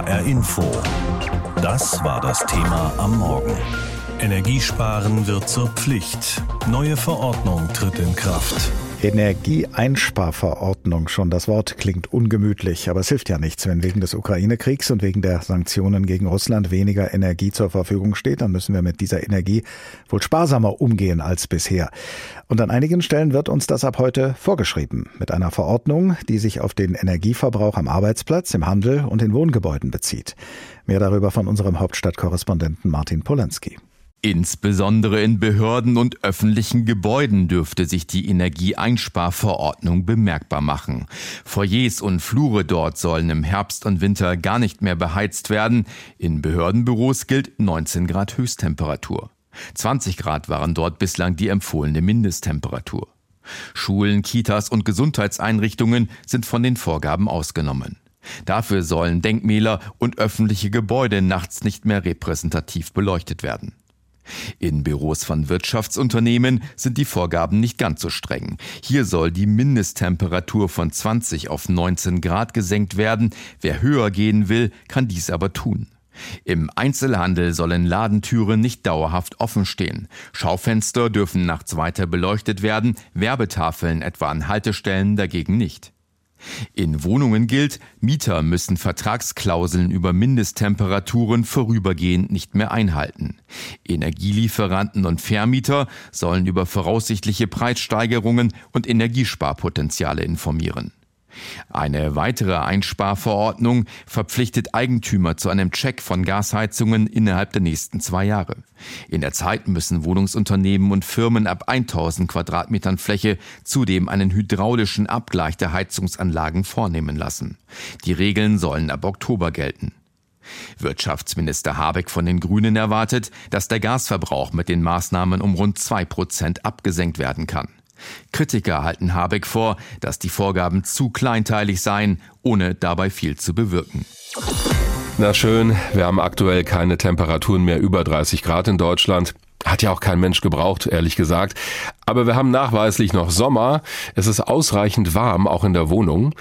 HR Info. Das war das Thema am Morgen. Energiesparen wird zur Pflicht. Neue Verordnung tritt in Kraft. Energieeinsparverordnung. Schon das Wort klingt ungemütlich, aber es hilft ja nichts. Wenn wegen des Ukraine-Kriegs und wegen der Sanktionen gegen Russland weniger Energie zur Verfügung steht, dann müssen wir mit dieser Energie wohl sparsamer umgehen als bisher. Und an einigen Stellen wird uns das ab heute vorgeschrieben. Mit einer Verordnung, die sich auf den Energieverbrauch am Arbeitsplatz, im Handel und in Wohngebäuden bezieht. Mehr darüber von unserem Hauptstadtkorrespondenten Martin Polanski. Insbesondere in Behörden und öffentlichen Gebäuden dürfte sich die Energieeinsparverordnung bemerkbar machen. Foyers und Flure dort sollen im Herbst und Winter gar nicht mehr beheizt werden. In Behördenbüros gilt 19 Grad Höchsttemperatur. 20 Grad waren dort bislang die empfohlene Mindesttemperatur. Schulen, Kitas und Gesundheitseinrichtungen sind von den Vorgaben ausgenommen. Dafür sollen Denkmäler und öffentliche Gebäude nachts nicht mehr repräsentativ beleuchtet werden. In Büros von Wirtschaftsunternehmen sind die Vorgaben nicht ganz so streng. Hier soll die Mindesttemperatur von 20 auf 19 Grad gesenkt werden. Wer höher gehen will, kann dies aber tun. Im Einzelhandel sollen Ladentüren nicht dauerhaft offen stehen. Schaufenster dürfen nachts weiter beleuchtet werden, Werbetafeln etwa an Haltestellen dagegen nicht. In Wohnungen gilt, Mieter müssen Vertragsklauseln über Mindesttemperaturen vorübergehend nicht mehr einhalten. Energielieferanten und Vermieter sollen über voraussichtliche Preissteigerungen und Energiesparpotenziale informieren. Eine weitere Einsparverordnung verpflichtet Eigentümer zu einem Check von Gasheizungen innerhalb der nächsten zwei Jahre. In der Zeit müssen Wohnungsunternehmen und Firmen ab 1000 Quadratmetern Fläche zudem einen hydraulischen Abgleich der Heizungsanlagen vornehmen lassen. Die Regeln sollen ab Oktober gelten. Wirtschaftsminister Habeck von den Grünen erwartet, dass der Gasverbrauch mit den Maßnahmen um rund zwei Prozent abgesenkt werden kann. Kritiker halten Habeck vor, dass die Vorgaben zu kleinteilig seien, ohne dabei viel zu bewirken. Na schön, wir haben aktuell keine Temperaturen mehr über 30 Grad in Deutschland. Hat ja auch kein Mensch gebraucht, ehrlich gesagt. Aber wir haben nachweislich noch Sommer. Es ist ausreichend warm, auch in der Wohnung.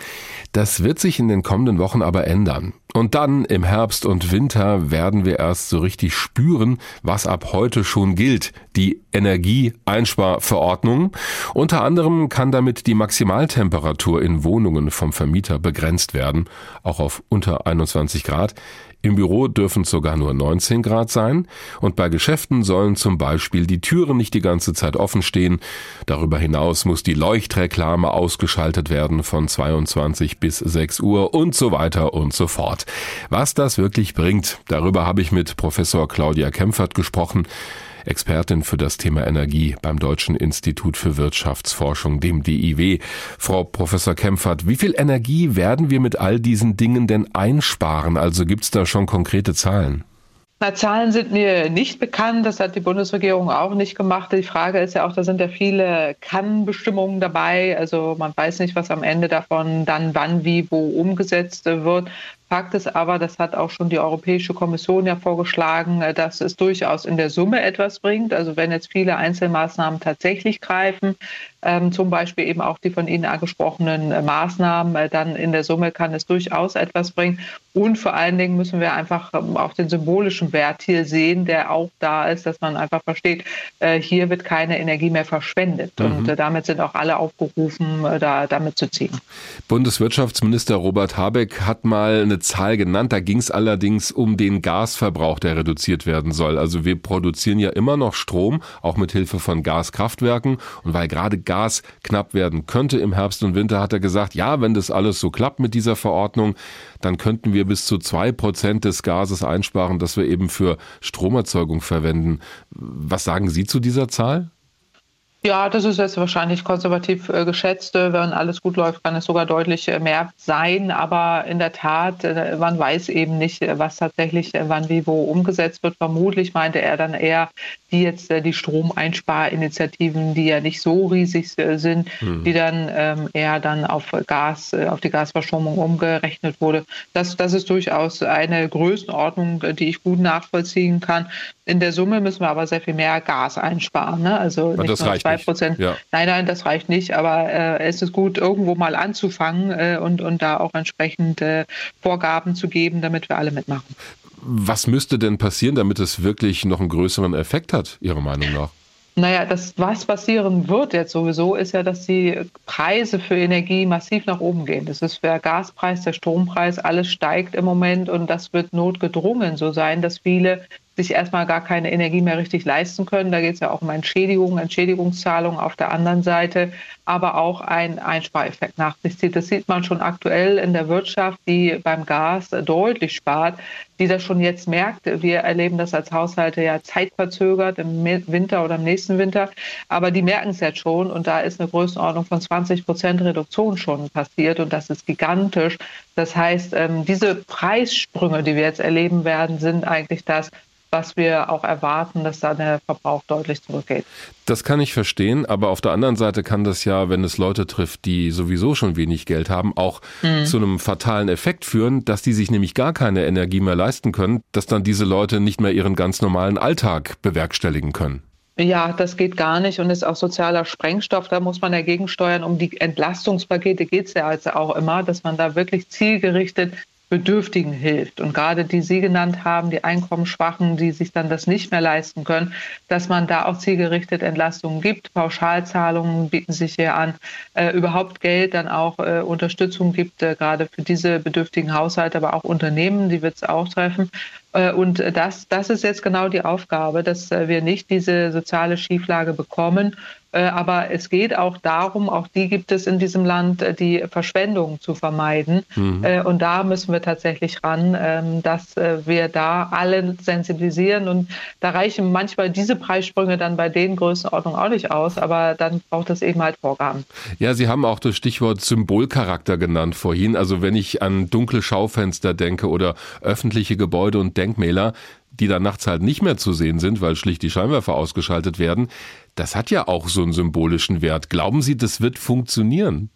Das wird sich in den kommenden Wochen aber ändern. Und dann im Herbst und Winter werden wir erst so richtig spüren, was ab heute schon gilt. Die Energieeinsparverordnung. Unter anderem kann damit die Maximaltemperatur in Wohnungen vom Vermieter begrenzt werden, auch auf unter 21 Grad. Im Büro dürfen es sogar nur 19 Grad sein und bei Geschäften sollen zum Beispiel die Türen nicht die ganze Zeit offen stehen. Darüber hinaus muss die Leuchtreklame ausgeschaltet werden von 22 bis 6 Uhr und so weiter und so fort. Was das wirklich bringt, darüber habe ich mit Professor Claudia Kempfert gesprochen. Expertin für das Thema Energie beim Deutschen Institut für Wirtschaftsforschung, dem DIW. Frau Professor Kempfert, wie viel Energie werden wir mit all diesen Dingen denn einsparen? Also gibt es da schon konkrete Zahlen? Na, Zahlen sind mir nicht bekannt. Das hat die Bundesregierung auch nicht gemacht. Die Frage ist ja auch, da sind ja viele Kann-Bestimmungen dabei. Also man weiß nicht, was am Ende davon dann wann, wie, wo umgesetzt wird. Fakt ist aber, das hat auch schon die Europäische Kommission ja vorgeschlagen, äh, dass es durchaus in der Summe etwas bringt. Also wenn jetzt viele Einzelmaßnahmen tatsächlich greifen, ähm, zum Beispiel eben auch die von Ihnen angesprochenen äh, Maßnahmen, äh, dann in der Summe kann es durchaus etwas bringen. Und vor allen Dingen müssen wir einfach ähm, auch den symbolischen Wert hier sehen, der auch da ist, dass man einfach versteht, hier wird keine Energie mehr verschwendet. Mhm. Und damit sind auch alle aufgerufen, da damit zu ziehen. Bundeswirtschaftsminister Robert Habeck hat mal eine Zahl genannt. Da ging es allerdings um den Gasverbrauch, der reduziert werden soll. Also wir produzieren ja immer noch Strom, auch mit Hilfe von Gaskraftwerken. Und weil gerade Gas knapp werden könnte im Herbst und Winter, hat er gesagt, ja, wenn das alles so klappt mit dieser Verordnung, dann könnten wir bis zu zwei Prozent des Gases einsparen, das wir eben für Stromerzeugung verwenden. Was sagen Sie zu dieser Zahl? Ja, das ist jetzt wahrscheinlich konservativ äh, geschätzt. Wenn alles gut läuft, kann es sogar deutlich äh, mehr sein. Aber in der Tat, äh, man weiß eben nicht, äh, was tatsächlich äh, wann wie wo umgesetzt wird. Vermutlich meinte er dann eher die jetzt äh, die Stromeinsparinitiativen, die ja nicht so riesig sind, mhm. die dann ähm, eher dann auf Gas, auf die Gasverstromung umgerechnet wurde. Das, das ist durchaus eine Größenordnung, die ich gut nachvollziehen kann. In der Summe müssen wir aber sehr viel mehr Gas einsparen. Ne? Also das reicht zwei Prozent. Ja. Nein, nein, das reicht nicht. Aber äh, es ist gut, irgendwo mal anzufangen äh, und, und da auch entsprechend äh, Vorgaben zu geben, damit wir alle mitmachen. Was müsste denn passieren, damit es wirklich noch einen größeren Effekt hat, Ihrer Meinung nach? Naja, das, was passieren wird jetzt sowieso, ist ja, dass die Preise für Energie massiv nach oben gehen. Das ist der Gaspreis, der Strompreis, alles steigt im Moment und das wird notgedrungen so sein, dass viele sich erstmal gar keine Energie mehr richtig leisten können. Da geht es ja auch um Entschädigungen, Entschädigungszahlungen auf der anderen Seite, aber auch ein Einspareffekt nach sich zieht. Das sieht man schon aktuell in der Wirtschaft, die beim Gas deutlich spart, die das schon jetzt merkt. Wir erleben das als Haushalte ja zeitverzögert im Winter oder im nächsten Winter, aber die merken es jetzt schon und da ist eine Größenordnung von 20 Prozent Reduktion schon passiert und das ist gigantisch. Das heißt, ähm, diese Preissprünge, die wir jetzt erleben werden, sind eigentlich das, was wir auch erwarten, dass da der Verbrauch deutlich zurückgeht. Das kann ich verstehen, aber auf der anderen Seite kann das ja, wenn es Leute trifft, die sowieso schon wenig Geld haben, auch mhm. zu einem fatalen Effekt führen, dass die sich nämlich gar keine Energie mehr leisten können, dass dann diese Leute nicht mehr ihren ganz normalen Alltag bewerkstelligen können. Ja, das geht gar nicht und ist auch sozialer Sprengstoff. Da muss man dagegen steuern. Um die Entlastungspakete geht es ja also auch immer, dass man da wirklich zielgerichtet Bedürftigen hilft. Und gerade die Sie genannt haben, die Einkommensschwachen, die sich dann das nicht mehr leisten können, dass man da auch zielgerichtet Entlastungen gibt. Pauschalzahlungen bieten sich hier an, äh, überhaupt Geld, dann auch äh, Unterstützung gibt, äh, gerade für diese bedürftigen Haushalte, aber auch Unternehmen, die wird es auch treffen. Äh, und das, das ist jetzt genau die Aufgabe, dass äh, wir nicht diese soziale Schieflage bekommen. Äh, aber es geht auch darum, auch die gibt es in diesem Land, die Verschwendung zu vermeiden. Mhm. Und da müssen wir tatsächlich ran, ähm, dass wir da alle sensibilisieren. Und da reichen manchmal diese Preissprünge dann bei den Größenordnungen auch nicht aus. Aber dann braucht es eben halt Vorgaben. Ja, Sie haben auch das Stichwort Symbolcharakter genannt vorhin. Also wenn ich an dunkle Schaufenster denke oder öffentliche Gebäude und Denkmäler, die dann nachts halt nicht mehr zu sehen sind, weil schlicht die Scheinwerfer ausgeschaltet werden, das hat ja auch so einen symbolischen Wert. Glauben Sie, das wird funktionieren?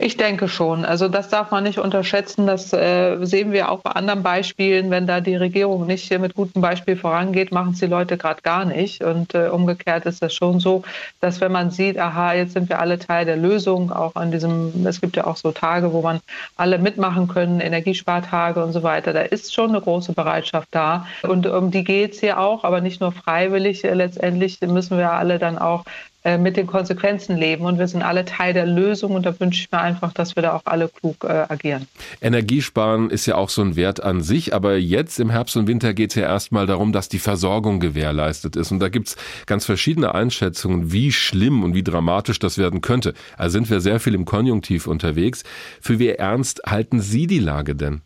Ich denke schon. Also das darf man nicht unterschätzen. Das äh, sehen wir auch bei anderen Beispielen. Wenn da die Regierung nicht mit gutem Beispiel vorangeht, machen es die Leute gerade gar nicht. Und äh, umgekehrt ist das schon so, dass wenn man sieht, aha, jetzt sind wir alle Teil der Lösung, auch an diesem, es gibt ja auch so Tage, wo man alle mitmachen können, Energiespartage und so weiter. Da ist schon eine große Bereitschaft da. Und um die geht es hier auch, aber nicht nur freiwillig. Letztendlich müssen wir alle dann auch mit den Konsequenzen leben. Und wir sind alle Teil der Lösung und da wünsche ich mir einfach, dass wir da auch alle klug äh, agieren. Energiesparen ist ja auch so ein Wert an sich, aber jetzt im Herbst und Winter geht es ja erstmal darum, dass die Versorgung gewährleistet ist. Und da gibt es ganz verschiedene Einschätzungen, wie schlimm und wie dramatisch das werden könnte. Also sind wir sehr viel im Konjunktiv unterwegs. Für wie ernst halten Sie die Lage denn?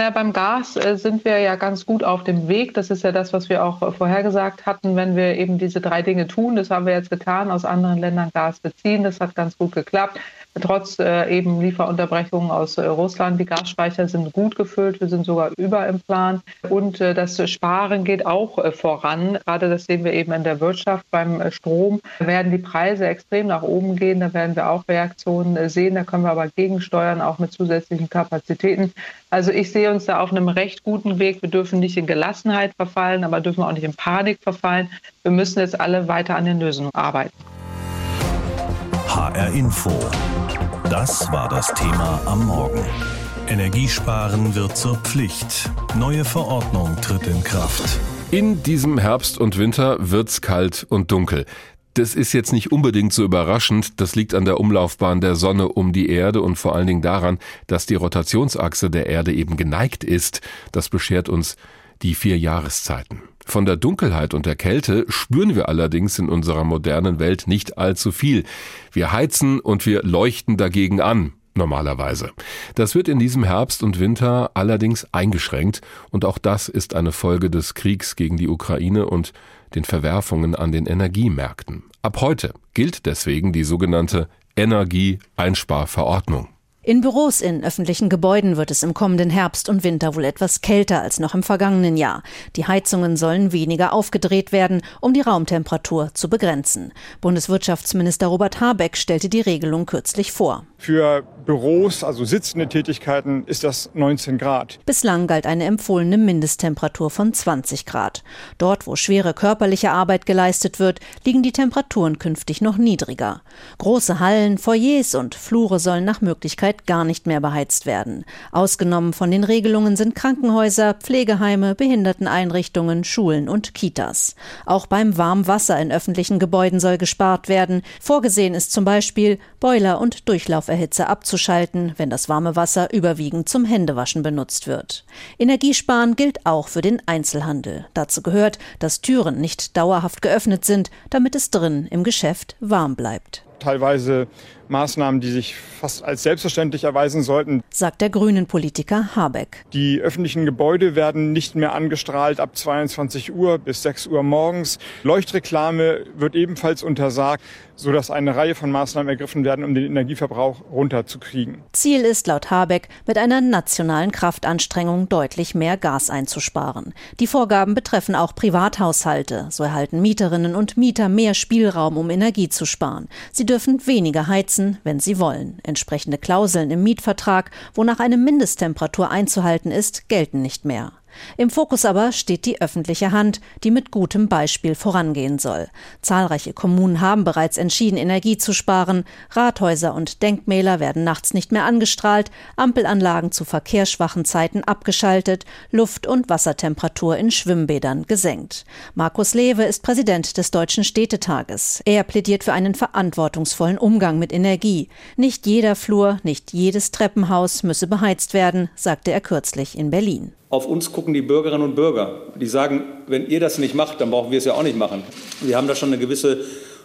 Naja, beim Gas äh, sind wir ja ganz gut auf dem Weg. Das ist ja das, was wir auch äh, vorhergesagt hatten, wenn wir eben diese drei Dinge tun. Das haben wir jetzt getan, aus anderen Ländern Gas beziehen. Das hat ganz gut geklappt trotz äh, eben Lieferunterbrechungen aus äh, Russland. Die Gasspeicher sind gut gefüllt, wir sind sogar über im Plan. Und äh, das Sparen geht auch voran. Gerade das sehen wir eben in der Wirtschaft. Beim Strom werden die Preise extrem nach oben gehen. Da werden wir auch Reaktionen sehen. Da können wir aber gegensteuern, auch mit zusätzlichen Kapazitäten. Also ich sehe uns da auf einem recht guten Weg. Wir dürfen nicht in Gelassenheit verfallen, aber dürfen auch nicht in Panik verfallen. Wir müssen jetzt alle weiter an den Lösungen arbeiten. HR Info. Das war das Thema am Morgen. Energiesparen wird zur Pflicht. Neue Verordnung tritt in Kraft. In diesem Herbst und Winter wird's kalt und dunkel. Das ist jetzt nicht unbedingt so überraschend. Das liegt an der Umlaufbahn der Sonne um die Erde und vor allen Dingen daran, dass die Rotationsachse der Erde eben geneigt ist. Das beschert uns die vier Jahreszeiten. Von der Dunkelheit und der Kälte spüren wir allerdings in unserer modernen Welt nicht allzu viel. Wir heizen und wir leuchten dagegen an, normalerweise. Das wird in diesem Herbst und Winter allerdings eingeschränkt und auch das ist eine Folge des Kriegs gegen die Ukraine und den Verwerfungen an den Energiemärkten. Ab heute gilt deswegen die sogenannte Energieeinsparverordnung. In Büros in öffentlichen Gebäuden wird es im kommenden Herbst und Winter wohl etwas kälter als noch im vergangenen Jahr. Die Heizungen sollen weniger aufgedreht werden, um die Raumtemperatur zu begrenzen. Bundeswirtschaftsminister Robert Habeck stellte die Regelung kürzlich vor. Für Büros, also sitzende Tätigkeiten, ist das 19 Grad. Bislang galt eine empfohlene Mindesttemperatur von 20 Grad. Dort, wo schwere körperliche Arbeit geleistet wird, liegen die Temperaturen künftig noch niedriger. Große Hallen, Foyers und Flure sollen nach Möglichkeit gar nicht mehr beheizt werden. Ausgenommen von den Regelungen sind Krankenhäuser, Pflegeheime, Behinderteneinrichtungen, Schulen und Kitas. Auch beim Warmwasser in öffentlichen Gebäuden soll gespart werden. Vorgesehen ist zum Beispiel, Boiler und Durchlauferhitze abzuschalten, wenn das warme Wasser überwiegend zum Händewaschen benutzt wird. Energiesparen gilt auch für den Einzelhandel. Dazu gehört, dass Türen nicht dauerhaft geöffnet sind, damit es drin im Geschäft warm bleibt. Teilweise Maßnahmen, die sich fast als selbstverständlich erweisen sollten. Sagt der grünen Politiker Habeck. Die öffentlichen Gebäude werden nicht mehr angestrahlt ab 22 Uhr bis 6 Uhr morgens. Leuchtreklame wird ebenfalls untersagt, sodass eine Reihe von Maßnahmen ergriffen werden, um den Energieverbrauch runterzukriegen. Ziel ist laut Habeck, mit einer nationalen Kraftanstrengung deutlich mehr Gas einzusparen. Die Vorgaben betreffen auch Privathaushalte. So erhalten Mieterinnen und Mieter mehr Spielraum, um Energie zu sparen. Sie dürfen weniger heizen wenn sie wollen. Entsprechende Klauseln im Mietvertrag, wonach eine Mindesttemperatur einzuhalten ist, gelten nicht mehr. Im Fokus aber steht die öffentliche Hand, die mit gutem Beispiel vorangehen soll. Zahlreiche Kommunen haben bereits entschieden, Energie zu sparen. Rathäuser und Denkmäler werden nachts nicht mehr angestrahlt, Ampelanlagen zu verkehrsschwachen Zeiten abgeschaltet, Luft- und Wassertemperatur in Schwimmbädern gesenkt. Markus Lewe ist Präsident des Deutschen Städtetages. Er plädiert für einen verantwortungsvollen Umgang mit Energie. Nicht jeder Flur, nicht jedes Treppenhaus müsse beheizt werden, sagte er kürzlich in Berlin. Auf uns gucken die Bürgerinnen und Bürger. Die sagen, wenn ihr das nicht macht, dann brauchen wir es ja auch nicht machen. Wir haben da schon eine gewisse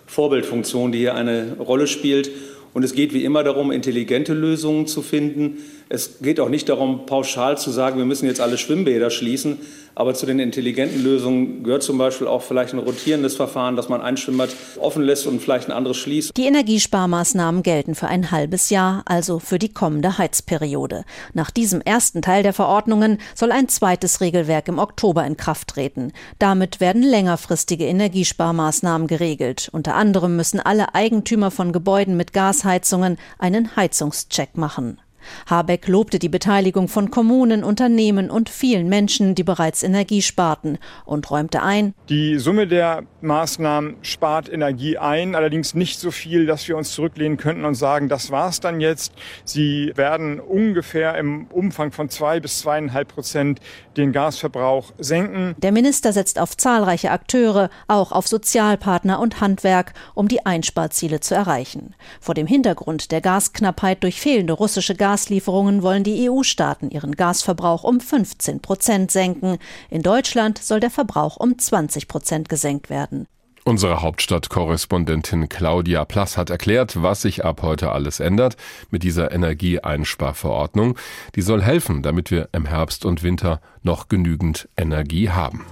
Vorbildfunktion, die hier eine Rolle spielt. Und es geht wie immer darum, intelligente Lösungen zu finden. Es geht auch nicht darum, pauschal zu sagen, wir müssen jetzt alle Schwimmbäder schließen. Aber zu den intelligenten Lösungen gehört zum Beispiel auch vielleicht ein rotierendes Verfahren, dass man ein Schwimmbad offen lässt und vielleicht ein anderes schließt. Die Energiesparmaßnahmen gelten für ein halbes Jahr, also für die kommende Heizperiode. Nach diesem ersten Teil der Verordnungen soll ein zweites Regelwerk im Oktober in Kraft treten. Damit werden längerfristige Energiesparmaßnahmen geregelt. Unter anderem müssen alle Eigentümer von Gebäuden mit Gasheizungen einen Heizungscheck machen. Habeck lobte die Beteiligung von Kommunen, Unternehmen und vielen Menschen, die bereits Energie sparten und räumte ein. Die Summe der Maßnahmen spart Energie ein, allerdings nicht so viel, dass wir uns zurücklehnen könnten und sagen, das war's dann jetzt. Sie werden ungefähr im Umfang von zwei bis zweieinhalb Prozent den Gasverbrauch senken. Der Minister setzt auf zahlreiche Akteure, auch auf Sozialpartner und Handwerk, um die Einsparziele zu erreichen. Vor dem Hintergrund der Gasknappheit durch fehlende russische Gas Gaslieferungen wollen die EU-Staaten ihren Gasverbrauch um 15 Prozent senken. In Deutschland soll der Verbrauch um 20 Prozent gesenkt werden. Unsere Hauptstadtkorrespondentin Claudia Plass hat erklärt, was sich ab heute alles ändert mit dieser Energieeinsparverordnung. Die soll helfen, damit wir im Herbst und Winter noch genügend Energie haben.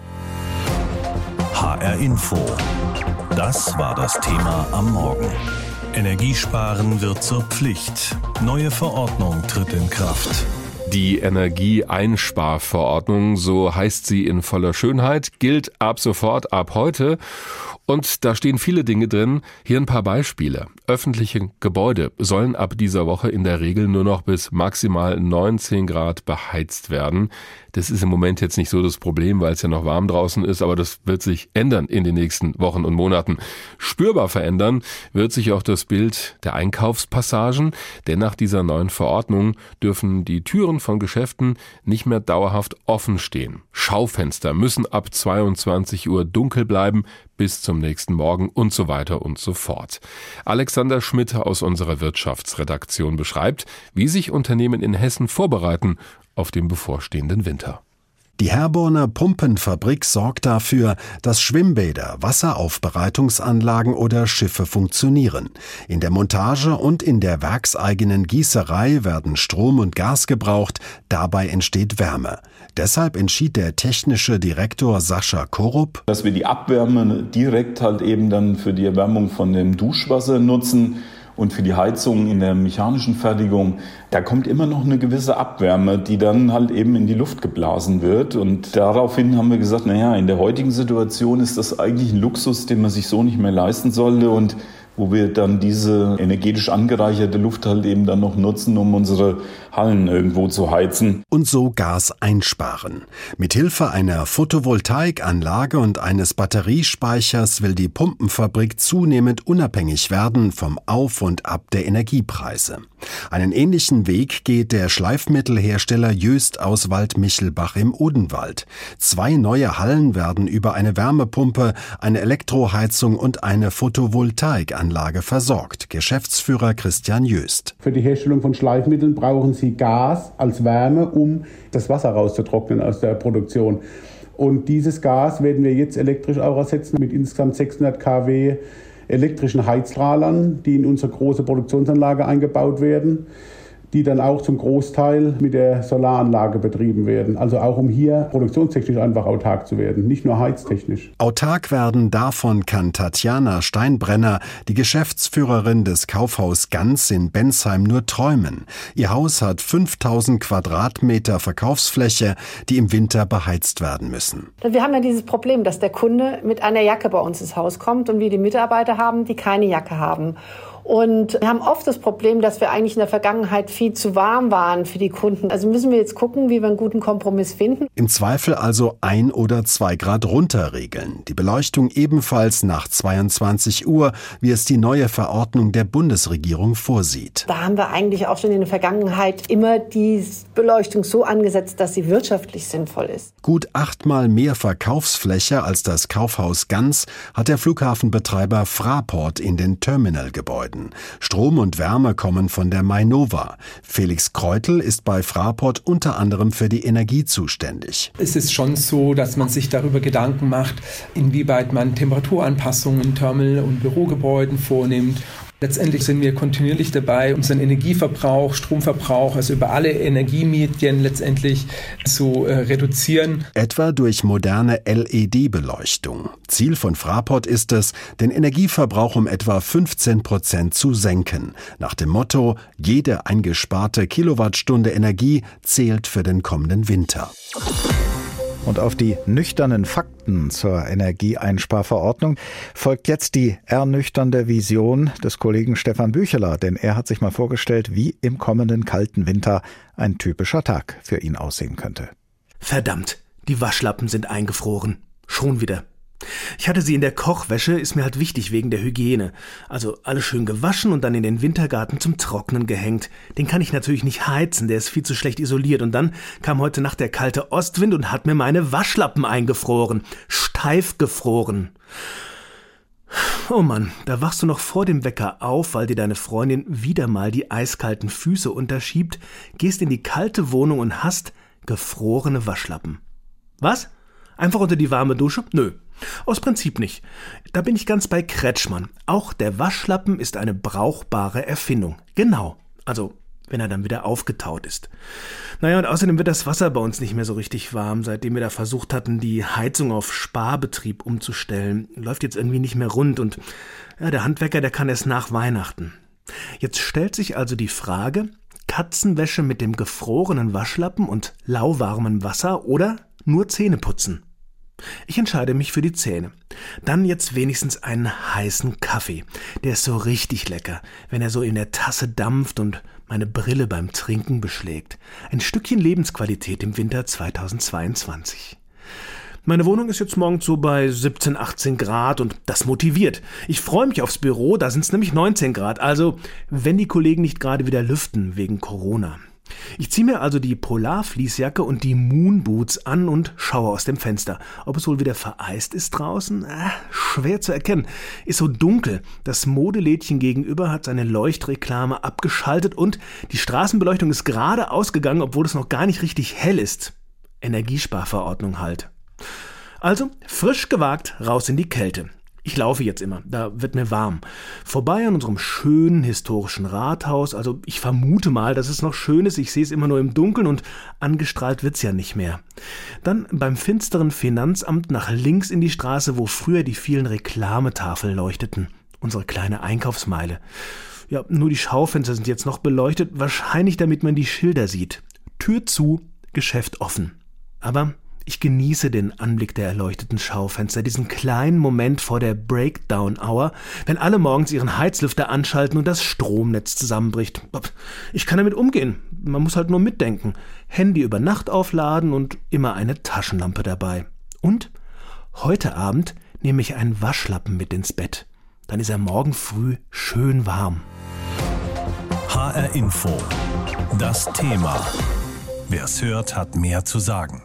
HR Info. Das war das Thema am Morgen. Energiesparen wird zur Pflicht. Neue Verordnung tritt in Kraft. Die Energieeinsparverordnung, so heißt sie in voller Schönheit, gilt ab sofort, ab heute. Und da stehen viele Dinge drin. Hier ein paar Beispiele. Öffentliche Gebäude sollen ab dieser Woche in der Regel nur noch bis maximal 19 Grad beheizt werden. Das ist im Moment jetzt nicht so das Problem, weil es ja noch warm draußen ist, aber das wird sich ändern in den nächsten Wochen und Monaten. Spürbar verändern wird sich auch das Bild der Einkaufspassagen, denn nach dieser neuen Verordnung dürfen die Türen von Geschäften nicht mehr dauerhaft offen stehen. Schaufenster müssen ab 22 Uhr dunkel bleiben bis zum nächsten Morgen und so weiter und so fort. Alexander Schmidt aus unserer Wirtschaftsredaktion beschreibt, wie sich Unternehmen in Hessen vorbereiten auf den bevorstehenden Winter. Die Herborner Pumpenfabrik sorgt dafür, dass Schwimmbäder, Wasseraufbereitungsanlagen oder Schiffe funktionieren. In der Montage und in der werkseigenen Gießerei werden Strom und Gas gebraucht, dabei entsteht Wärme. Deshalb entschied der technische Direktor Sascha Korup, dass wir die Abwärme direkt halt eben dann für die Erwärmung von dem Duschwasser nutzen und für die Heizung in der mechanischen Fertigung, da kommt immer noch eine gewisse Abwärme, die dann halt eben in die Luft geblasen wird. Und daraufhin haben wir gesagt, naja, in der heutigen Situation ist das eigentlich ein Luxus, den man sich so nicht mehr leisten sollte. Und wo wir dann diese energetisch angereicherte Luft halt eben dann noch nutzen, um unsere Hallen irgendwo zu heizen. Und so Gas einsparen. Mithilfe einer Photovoltaikanlage und eines Batteriespeichers will die Pumpenfabrik zunehmend unabhängig werden vom Auf und Ab der Energiepreise. Einen ähnlichen Weg geht der Schleifmittelhersteller Jöst aus Waldmichelbach im Odenwald. Zwei neue Hallen werden über eine Wärmepumpe, eine Elektroheizung und eine Photovoltaikanlage versorgt. Geschäftsführer Christian Jöst. Für die Herstellung von Schleifmitteln brauchen sie Gas als Wärme, um das Wasser rauszutrocknen aus der Produktion. Und dieses Gas werden wir jetzt elektrisch auch ersetzen mit insgesamt 600 kW elektrischen Heizstrahlern, die in unsere große Produktionsanlage eingebaut werden die dann auch zum Großteil mit der Solaranlage betrieben werden. Also auch um hier produktionstechnisch einfach autark zu werden, nicht nur heiztechnisch. Autark werden davon kann Tatjana Steinbrenner, die Geschäftsführerin des Kaufhaus Ganz in Bensheim, nur träumen. Ihr Haus hat 5000 Quadratmeter Verkaufsfläche, die im Winter beheizt werden müssen. Wir haben ja dieses Problem, dass der Kunde mit einer Jacke bei uns ins Haus kommt und wir die Mitarbeiter haben, die keine Jacke haben. Und wir haben oft das Problem, dass wir eigentlich in der Vergangenheit viel zu warm waren für die Kunden. Also müssen wir jetzt gucken, wie wir einen guten Kompromiss finden. Im Zweifel also ein oder zwei Grad runterregeln. Die Beleuchtung ebenfalls nach 22 Uhr, wie es die neue Verordnung der Bundesregierung vorsieht. Da haben wir eigentlich auch schon in der Vergangenheit immer die Beleuchtung so angesetzt, dass sie wirtschaftlich sinnvoll ist. Gut achtmal mehr Verkaufsfläche als das Kaufhaus Ganz hat der Flughafenbetreiber Fraport in den Terminalgebäuden. Gebäuden. Strom und Wärme kommen von der Mainova. Felix Kreutel ist bei Fraport unter anderem für die Energie zuständig. Es ist schon so, dass man sich darüber Gedanken macht, inwieweit man Temperaturanpassungen in Terminal- und Bürogebäuden vornimmt Letztendlich sind wir kontinuierlich dabei, unseren Energieverbrauch, Stromverbrauch, also über alle Energiemedien letztendlich zu äh, reduzieren. Etwa durch moderne LED-Beleuchtung. Ziel von Fraport ist es, den Energieverbrauch um etwa 15 Prozent zu senken. Nach dem Motto, jede eingesparte Kilowattstunde Energie zählt für den kommenden Winter. Und auf die nüchternen Fakten zur Energieeinsparverordnung folgt jetzt die ernüchternde Vision des Kollegen Stefan Bücheler, denn er hat sich mal vorgestellt, wie im kommenden kalten Winter ein typischer Tag für ihn aussehen könnte. Verdammt, die Waschlappen sind eingefroren. Schon wieder. Ich hatte sie in der Kochwäsche, ist mir halt wichtig wegen der Hygiene. Also alles schön gewaschen und dann in den Wintergarten zum Trocknen gehängt. Den kann ich natürlich nicht heizen, der ist viel zu schlecht isoliert. Und dann kam heute Nacht der kalte Ostwind und hat mir meine Waschlappen eingefroren. Steif gefroren. Oh Mann, da wachst du noch vor dem Wecker auf, weil dir deine Freundin wieder mal die eiskalten Füße unterschiebt, gehst in die kalte Wohnung und hast gefrorene Waschlappen. Was? Einfach unter die warme Dusche? Nö, aus Prinzip nicht. Da bin ich ganz bei Kretschmann. Auch der Waschlappen ist eine brauchbare Erfindung. Genau. Also, wenn er dann wieder aufgetaut ist. Naja, und außerdem wird das Wasser bei uns nicht mehr so richtig warm, seitdem wir da versucht hatten, die Heizung auf Sparbetrieb umzustellen. Läuft jetzt irgendwie nicht mehr rund und ja, der Handwerker, der kann erst nach Weihnachten. Jetzt stellt sich also die Frage, Katzenwäsche mit dem gefrorenen Waschlappen und lauwarmem Wasser oder nur Zähne putzen. Ich entscheide mich für die Zähne. Dann jetzt wenigstens einen heißen Kaffee. Der ist so richtig lecker, wenn er so in der Tasse dampft und meine Brille beim Trinken beschlägt. Ein Stückchen Lebensqualität im Winter 2022. Meine Wohnung ist jetzt morgens so bei 17, 18 Grad und das motiviert. Ich freue mich aufs Büro, da sind es nämlich 19 Grad. Also, wenn die Kollegen nicht gerade wieder lüften wegen Corona. Ich ziehe mir also die Polarfließjacke und die Moonboots an und schaue aus dem Fenster. Ob es wohl wieder vereist ist draußen? Äh, schwer zu erkennen. Ist so dunkel. Das Modelädchen gegenüber hat seine Leuchtreklame abgeschaltet und die Straßenbeleuchtung ist gerade ausgegangen, obwohl es noch gar nicht richtig hell ist. Energiesparverordnung halt. Also frisch gewagt raus in die Kälte. Ich laufe jetzt immer, da wird mir warm. Vorbei an unserem schönen historischen Rathaus, also ich vermute mal, dass es noch schön ist, ich sehe es immer nur im Dunkeln und angestrahlt wird's ja nicht mehr. Dann beim finsteren Finanzamt nach links in die Straße, wo früher die vielen Reklametafeln leuchteten. Unsere kleine Einkaufsmeile. Ja, nur die Schaufenster sind jetzt noch beleuchtet, wahrscheinlich damit man die Schilder sieht. Tür zu, Geschäft offen. Aber Ich genieße den Anblick der erleuchteten Schaufenster, diesen kleinen Moment vor der Breakdown-Hour, wenn alle morgens ihren Heizlüfter anschalten und das Stromnetz zusammenbricht. Ich kann damit umgehen. Man muss halt nur mitdenken. Handy über Nacht aufladen und immer eine Taschenlampe dabei. Und heute Abend nehme ich einen Waschlappen mit ins Bett. Dann ist er morgen früh schön warm. HR Info. Das Thema. Wer es hört, hat mehr zu sagen.